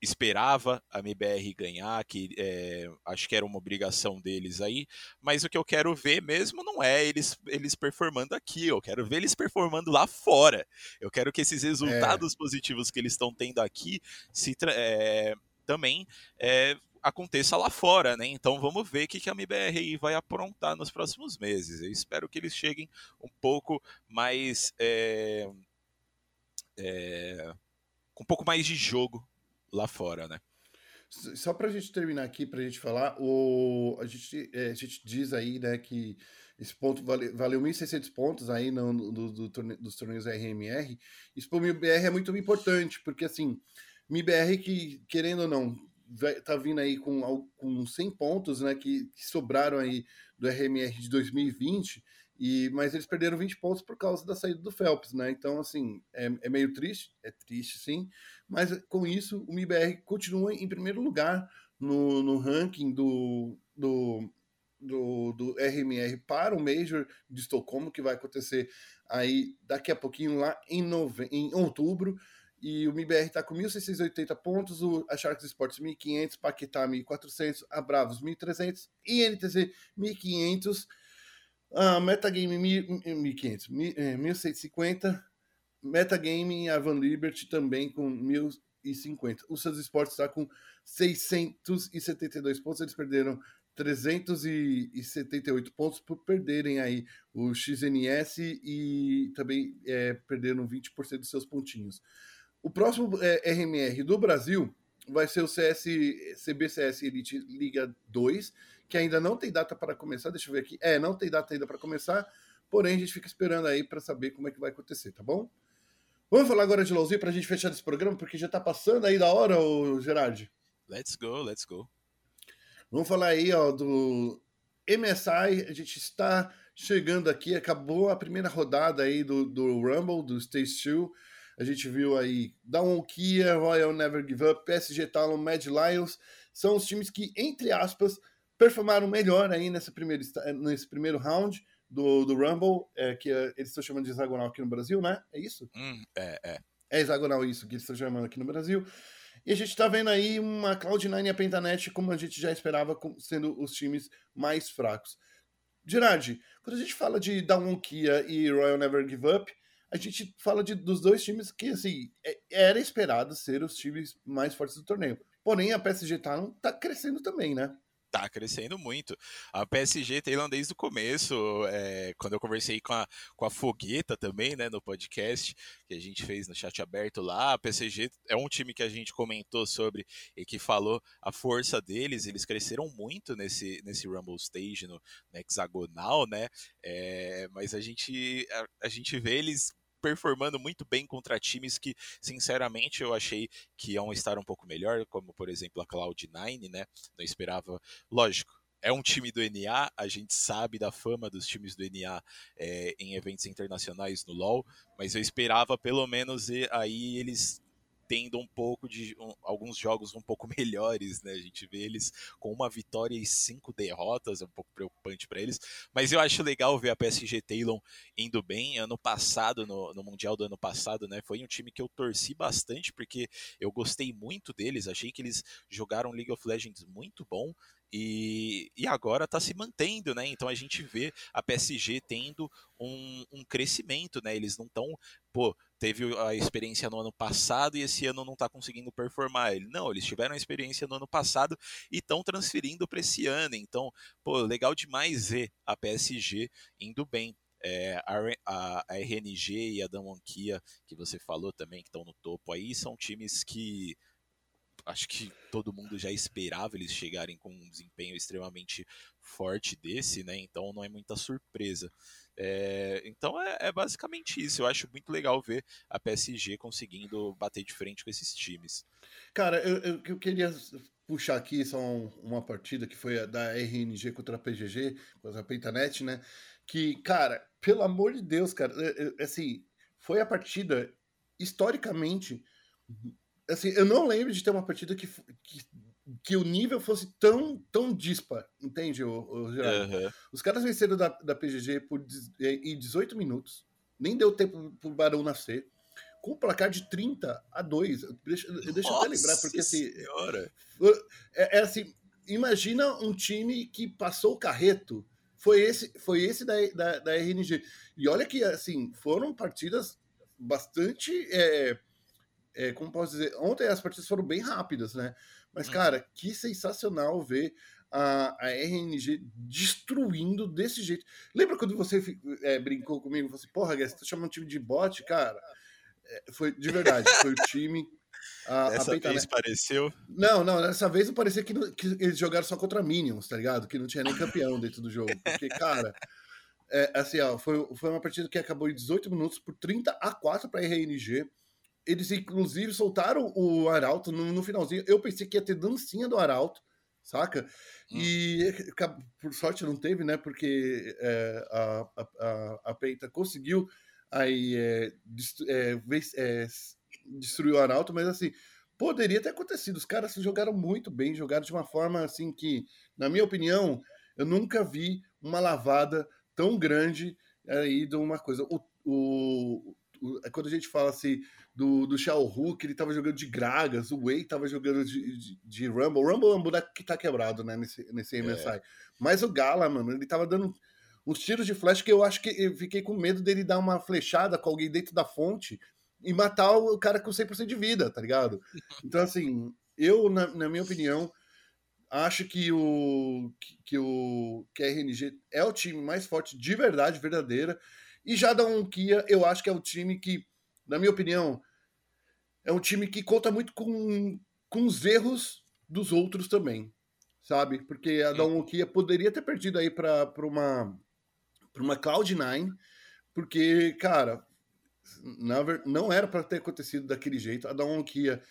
esperava a MBR ganhar, que é, acho que era uma obrigação deles aí, mas o que eu quero ver mesmo não é eles, eles performando aqui, eu quero ver eles performando lá fora. Eu quero que esses resultados é. positivos que eles estão tendo aqui se é, também é, aconteça lá fora, né? Então vamos ver o que a MBR vai aprontar nos próximos meses. Eu espero que eles cheguem um pouco mais. É, é, com um pouco mais de jogo lá fora, né? Só para a gente terminar aqui, para a gente falar, o, a, gente, é, a gente diz aí né, que esse ponto vale, valeu 1.600 pontos aí no, do, do dos torneios RMR. Isso para o MBR é muito importante, porque assim, MBR que, querendo ou não, tá vindo aí com, com 100 pontos, né, que, que sobraram aí do RMR de 2020, e, mas eles perderam 20 pontos por causa da saída do Phelps, né? Então, assim, é, é meio triste, é triste sim, mas com isso o MIBR continua em primeiro lugar no, no ranking do, do, do, do RMR para o Major de Estocolmo, que vai acontecer aí daqui a pouquinho, lá em, nove... em outubro. E o MIBR está com 1.680 pontos, o, a Sharks Sports 1.500, Paquetá 1.400, a Bravos 1.300 e NTZ 1.500. A Metagame 1.500, 1.150. Metagame e a Van Liberty também com 1.050. O Santos Esportes está com 672 pontos, eles perderam 378 pontos por perderem aí o XNS e também é, perderam 20% dos seus pontinhos. O próximo é, RMR do Brasil vai ser o CS, CBCS Elite Liga 2, que ainda não tem data para começar. Deixa eu ver aqui. É, não tem data ainda para começar, porém a gente fica esperando aí para saber como é que vai acontecer, tá bom? Vamos falar agora de LoLzinho para a gente fechar esse programa, porque já está passando aí da hora, o Gerard. Let's go, let's go. Vamos falar aí, ó, do MSI. A gente está chegando aqui, acabou a primeira rodada aí do, do Rumble, do Stage 2. A gente viu aí Down Kia, Royal Never Give Up, PSG Talon, Mad Lions. São os times que, entre aspas, performaram melhor aí nessa primeira, nesse primeiro round do, do Rumble, é, que é, eles estão chamando de hexagonal aqui no Brasil, né? É isso? Hum, é, é. É hexagonal isso que eles estão chamando aqui no Brasil. E a gente está vendo aí uma Cloud9 e a Pentanet, como a gente já esperava, sendo os times mais fracos. Gerard, quando a gente fala de Down Kia e Royal Never Give Up, a gente fala de, dos dois times que, assim, é, era esperado ser os times mais fortes do torneio. Porém, a PSG tá, tá crescendo também, né? Tá crescendo muito. A PSG Taylor desde o começo, é, quando eu conversei com a, com a Fogueta também, né, no podcast que a gente fez no chat aberto lá, a PSG é um time que a gente comentou sobre e que falou a força deles, eles cresceram muito nesse, nesse Rumble Stage, no, no hexagonal, né, é, mas a gente, a, a gente vê eles performando muito bem contra times que, sinceramente, eu achei que iam estar um pouco melhor, como por exemplo a Cloud9, né? Não esperava, lógico. É um time do NA, a gente sabe da fama dos times do NA é, em eventos internacionais no LoL, mas eu esperava pelo menos aí eles tendo um pouco de um, alguns jogos um pouco melhores, né? A gente vê eles com uma vitória e cinco derrotas, é um pouco preocupante para eles. Mas eu acho legal ver a PSG Talon indo bem. Ano passado, no, no Mundial do ano passado, né? Foi um time que eu torci bastante, porque eu gostei muito deles, achei que eles jogaram League of Legends muito bom. E, e agora está se mantendo, né? Então a gente vê a PSG tendo um, um crescimento, né? Eles não estão, pô, teve a experiência no ano passado e esse ano não está conseguindo performar. Ele, não, eles tiveram a experiência no ano passado e estão transferindo para esse ano. Então, pô, legal demais ver a PSG indo bem. É, a, a, RNG e a Damonkia, que você falou também, que estão no topo aí, são times que acho que todo mundo já esperava eles chegarem com um desempenho extremamente forte desse, né? Então não é muita surpresa. É, então é, é, basicamente isso. Eu acho muito legal ver a PSG conseguindo bater de frente com esses times. Cara, eu, eu, eu queria puxar aqui só um, uma partida que foi a da RNG contra a PGG, contra a Pentanet, né? Que, cara, pelo amor de Deus, cara, assim, foi a partida historicamente. Assim, eu não lembro de ter uma partida que, que, que o nível fosse tão, tão dispar, entende, o, o uhum. Os caras venceram da, da PGG por em 18 minutos, nem deu tempo pro Barão nascer com um placar de 30 a 2. Deixa, deixa eu até lembrar, porque assim. Senhora. É, é, assim, imagina um time que passou o carreto. Foi esse, foi esse da, da, da RNG. E olha que, assim, foram partidas bastante. É, é, como posso dizer? Ontem as partidas foram bem rápidas, né? Mas, cara, que sensacional ver a, a RNG destruindo desse jeito. Lembra quando você é, brincou comigo? Você, porra, você tá chamando um time de bot, cara? É, foi de verdade, foi o time. A, Dessa a vez pareceu? Não, não, dessa vez não parecia que, que, eles jogaram só contra Minions, tá ligado? Que não tinha nem campeão dentro do jogo. Porque, cara, é, assim, ó, foi, foi uma partida que acabou em 18 minutos por 30 a 4 para a RNG. Eles, inclusive, soltaram o Arauto no, no, finalzinho. Eu pensei que ia ter dancinha do Arauto, saca? Hum. E por sorte não teve, né? Porque é, a, a, a Peita conseguiu aí é, é, é, destruiu o Arauto, mas assim, poderia ter acontecido. Os caras jogaram muito bem, jogaram de uma forma assim que, na minha opinião, eu nunca vi uma lavada tão grande aí de uma coisa. O, o, o é quando a gente fala assim do, do Shao Hu, que ele tava jogando de Gragas, o Wei tava jogando de, de, de Rumble. O Rumble é um boneco que tá quebrado, né, nesse, nesse MSI. É. Mas o Gala, mano, ele tava dando uns tiros de flecha que eu acho que eu fiquei com medo dele dar uma flechada com alguém dentro da fonte e matar o cara com 100% de vida, tá ligado? Então, assim, eu, na, na minha opinião, acho que o, que, que, o que RNG é o time mais forte de verdade, verdadeira. E já da Kia, eu acho que é o time que, na minha opinião, é um time que conta muito com, com os erros dos outros também, sabe? Porque a da Kia poderia ter perdido aí para uma uma Cloud9, porque, cara, não era para ter acontecido daquele jeito. A Dawn Kia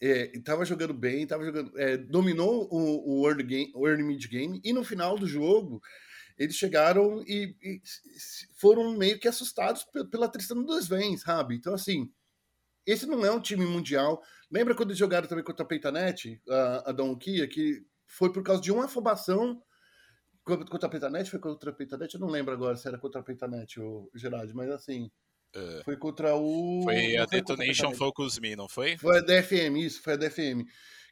estava é, jogando bem, estava jogando, é, dominou o, o, early game, o early mid game, e no final do jogo eles chegaram e, e foram meio que assustados pela Tristana dos Vens, sabe? Então, assim, esse não é um time mundial. Lembra quando eles jogaram também contra a Peitanet, a, a Dawn Kia, que foi por causa de uma afobação Contra a Pentanet? Foi contra a Pentanet? Eu não lembro agora se era contra a Pentanet, o Gerard, mas assim. É. Foi contra o. Foi a Detonation Focus Me, não foi? Foi a DFM, isso, foi a DFM.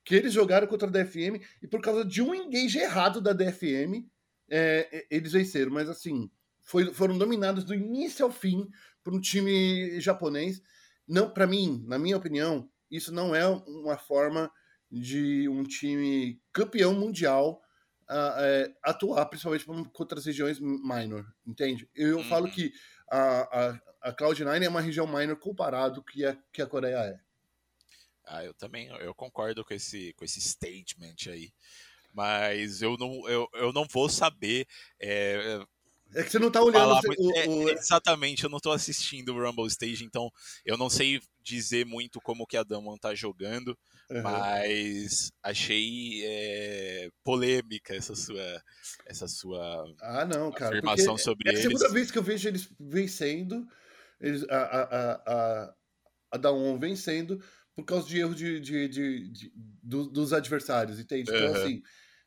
Que eles jogaram contra a DFM e por causa de um engage errado da DFM, é, eles venceram. Mas assim, foi, foram dominados do início ao fim por um time japonês. Não, para mim, na minha opinião, isso não é uma forma de um time campeão mundial uh, atuar, principalmente contra as regiões minor, entende? Eu uhum. falo que a, a, a Cloud9 é uma região minor comparado que a, que a Coreia é. Ah, eu também eu concordo com esse, com esse statement aí. Mas eu não, eu, eu não vou saber. É, é que você não tá olhando. Falar, o, é, o... exatamente, eu não tô assistindo o Rumble Stage, então eu não sei dizer muito como que a Damon tá jogando. Uhum. Mas achei é, polêmica essa sua, essa sua ah, não, cara, afirmação sobre eles. É a segunda vez que eu vejo eles vencendo, eles, a, a, a, a Dawn vencendo por causa de erro de, de, de, de do, dos adversários, entende? Então, uhum. assim,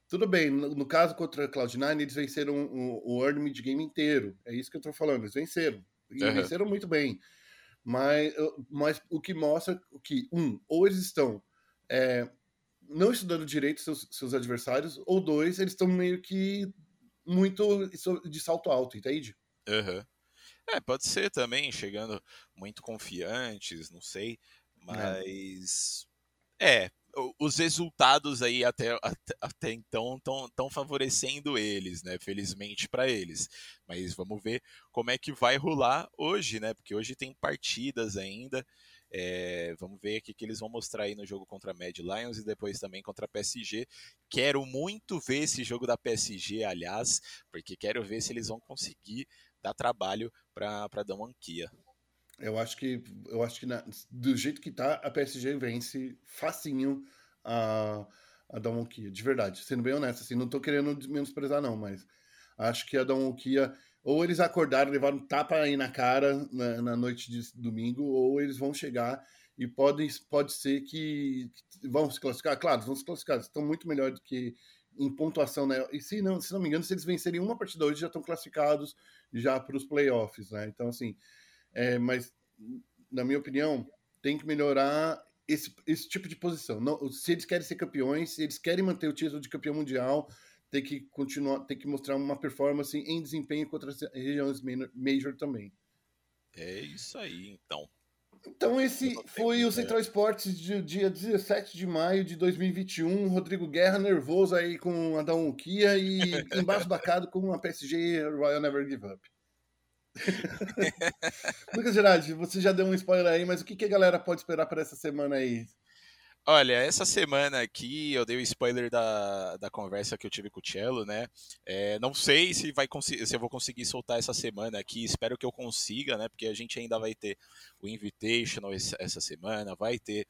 tudo bem, no, no, caso contra a Cloud9, eles venceram o, o Earn Mid Game inteiro. É isso que eu tô falando, eles venceram. E uhum. venceram muito bem. Mas, mas o que mostra que, um, ou eles estão é, não estudando direito seus, seus adversários, ou dois, eles estão meio que muito de salto alto, entende? Uhum. É, pode ser também, chegando muito confiantes, não sei. É. Mas. É, é os resultados aí até, até, até então estão favorecendo eles, né? Felizmente para eles. Mas vamos ver como é que vai rolar hoje, né? Porque hoje tem partidas ainda. É, vamos ver o que, eles vão mostrar aí no jogo contra a Mad Lions e depois também contra a PSG. Quero muito ver esse jogo da PSG, aliás, porque quero ver se eles vão conseguir dar trabalho para a Damanquia. Eu acho que, eu acho que na, do jeito que tá, a PSG vence facinho a, a Damonquia, de verdade. Sendo bem honesto, assim, não tô querendo menosprezar, não, mas acho que a Damonquia, ou eles acordaram, levaram tapa aí na cara na, na, noite de domingo, ou eles vão chegar e pode, pode ser que, que vão se classificar. Claro, vão se classificar, estão muito melhor do que em pontuação, né? E se não, se não me engano, se eles vencerem uma partida hoje, já estão classificados já para os playoffs, né? Então, assim, é, mas, na minha opinião, tem que melhorar esse, esse tipo de posição. Não, se eles querem ser campeões, se eles querem manter o título de campeão mundial, tem que continuar, tem que mostrar uma performance em desempenho contra as regiões major também. É isso aí, então. Então esse foi o Central Esportes de dia 17 de maio de 2021. Rodrigo Guerra nervoso aí com Adão Kia e embasbacado com a PSG Royal Never Give Up. Lucas Gerardi, você já deu um spoiler aí, mas o que, que a galera pode esperar para essa semana aí? Olha, essa semana aqui eu dei o spoiler da, da conversa que eu tive com o Cello, né? É, não sei se, vai se eu vou conseguir soltar essa semana aqui, espero que eu consiga, né? Porque a gente ainda vai ter o Invitational essa semana, vai ter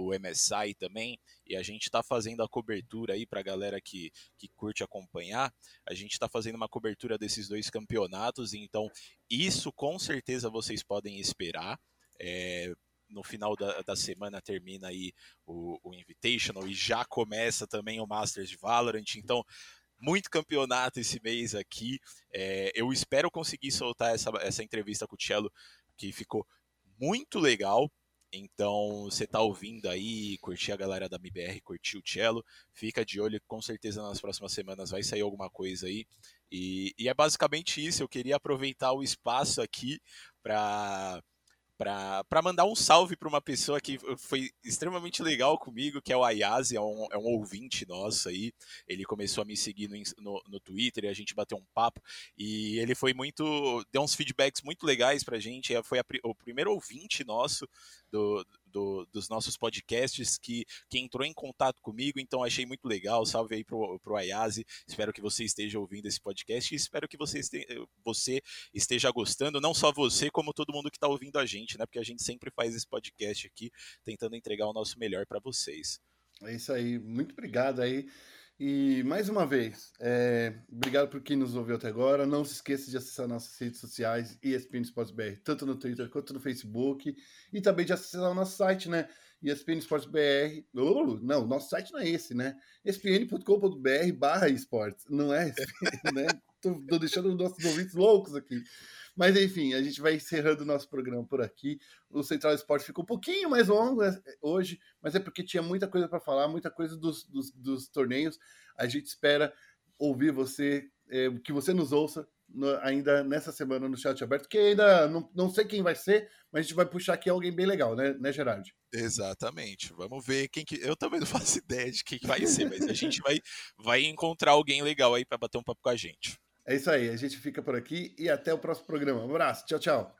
o MSI também, e a gente está fazendo a cobertura aí para a galera que, que curte acompanhar. A gente está fazendo uma cobertura desses dois campeonatos, então isso com certeza vocês podem esperar. É, no final da, da, semana termina aí o, o Invitational e já começa também o Masters de Valorant, então muito campeonato esse mês aqui. É, eu espero conseguir soltar essa, essa entrevista com o Cello, que ficou muito legal. Então, você tá ouvindo aí, curtir a galera da MBR, curtir o Cello, fica de olho, com certeza nas próximas semanas vai sair alguma coisa aí. E, e é basicamente isso, eu queria aproveitar o espaço aqui para para mandar um salve para uma pessoa que foi extremamente legal comigo, que é o Ayase, é um, é um ouvinte nosso aí. Ele começou a me seguir no, no, no Twitter e a gente bateu um papo. E ele foi muito. deu uns feedbacks muito legais para a gente. Foi a, o primeiro ouvinte nosso do, do, dos nossos podcasts que, que entrou em contato comigo, então achei muito legal. Salve aí pro, pro Ayase. Espero que você esteja ouvindo esse podcast e espero que você, você esteja gostando, não só você, como todo mundo que está ouvindo a gente, né? Porque a gente sempre faz esse podcast aqui tentando entregar o nosso melhor para vocês. É isso aí, muito obrigado aí. E mais uma vez, é, obrigado por quem nos ouviu até agora. Não se esqueça de acessar nossas redes sociais, ESPN BR, tanto no Twitter quanto no Facebook. E também de acessar o nosso site, né? ESPN Sports BR. Oh, não, nosso site não é esse, né? espn.com.br barra esportes. Não é né? Tô, tô deixando os nossos ouvintes loucos aqui. Mas enfim, a gente vai encerrando o nosso programa por aqui. O Central Esporte ficou um pouquinho mais longo né, hoje, mas é porque tinha muita coisa para falar, muita coisa dos, dos, dos, torneios. A gente espera ouvir você, é, que você nos ouça no, ainda nessa semana no chat aberto, que ainda não, não sei quem vai ser, mas a gente vai puxar aqui alguém bem legal, né, né Gerard? Exatamente. Vamos ver quem que. Eu também não faço ideia de quem vai ser, mas a gente vai, vai encontrar alguém legal aí para bater um papo com a gente. É isso aí, a gente fica por aqui e até o próximo programa. Um abraço, tchau, tchau.